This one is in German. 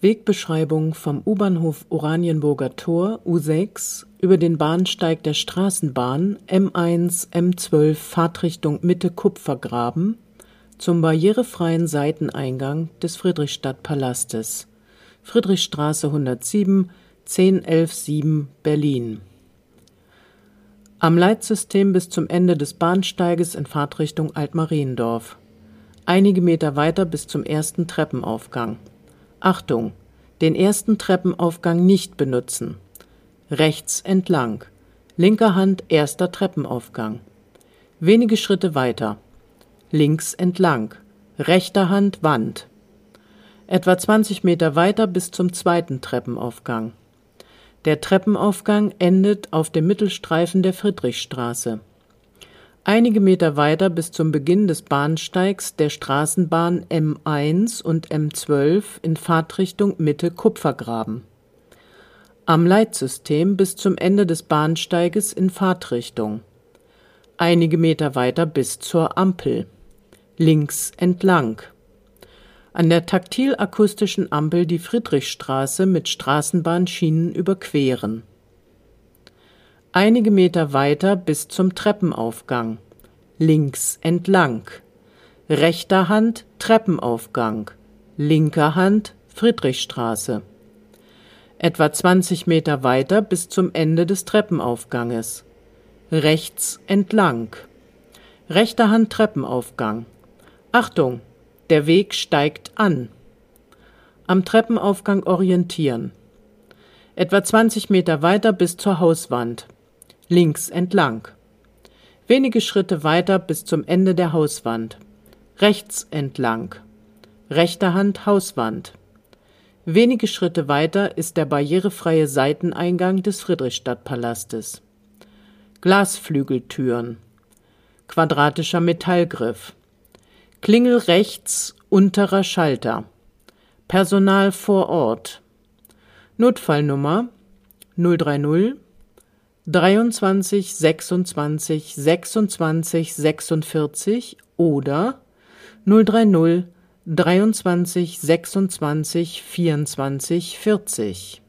Wegbeschreibung vom U-Bahnhof Oranienburger Tor U6 über den Bahnsteig der Straßenbahn M1 M12 Fahrtrichtung Mitte Kupfergraben zum barrierefreien Seiteneingang des Friedrichstadtpalastes. Friedrichstraße 107 10117 Berlin. Am Leitsystem bis zum Ende des Bahnsteiges in Fahrtrichtung Altmariendorf. Einige Meter weiter bis zum ersten Treppenaufgang Achtung, den ersten Treppenaufgang nicht benutzen. Rechts entlang. Linker Hand erster Treppenaufgang. Wenige Schritte weiter. Links entlang. Rechter Hand Wand. Etwa 20 Meter weiter bis zum zweiten Treppenaufgang. Der Treppenaufgang endet auf dem Mittelstreifen der Friedrichstraße Einige Meter weiter bis zum Beginn des Bahnsteigs der Straßenbahn M1 und M12 in Fahrtrichtung Mitte Kupfergraben. Am Leitsystem bis zum Ende des Bahnsteiges in Fahrtrichtung. Einige Meter weiter bis zur Ampel. Links entlang. An der taktil-akustischen Ampel die Friedrichstraße mit Straßenbahnschienen überqueren Einige Meter weiter bis zum Treppenaufgang. Links entlang. Rechter Hand Treppenaufgang. Linker Hand Friedrichstraße. Etwa 20 Meter weiter bis zum Ende des Treppenaufganges. Rechts entlang. Rechter Hand Treppenaufgang. Achtung, der Weg steigt an. Am Treppenaufgang orientieren. Etwa 20 Meter weiter bis zur Hauswand links entlang. Wenige Schritte weiter bis zum Ende der Hauswand. Rechts entlang. Rechter Hand Hauswand. Wenige Schritte weiter ist der barrierefreie Seiteneingang des Friedrichstadtpalastes. Glasflügeltüren. Quadratischer Metallgriff. Klingel rechts unterer Schalter. Personal vor Ort. Notfallnummer 030 23 26 26 46 oder 030 23 26 24 40.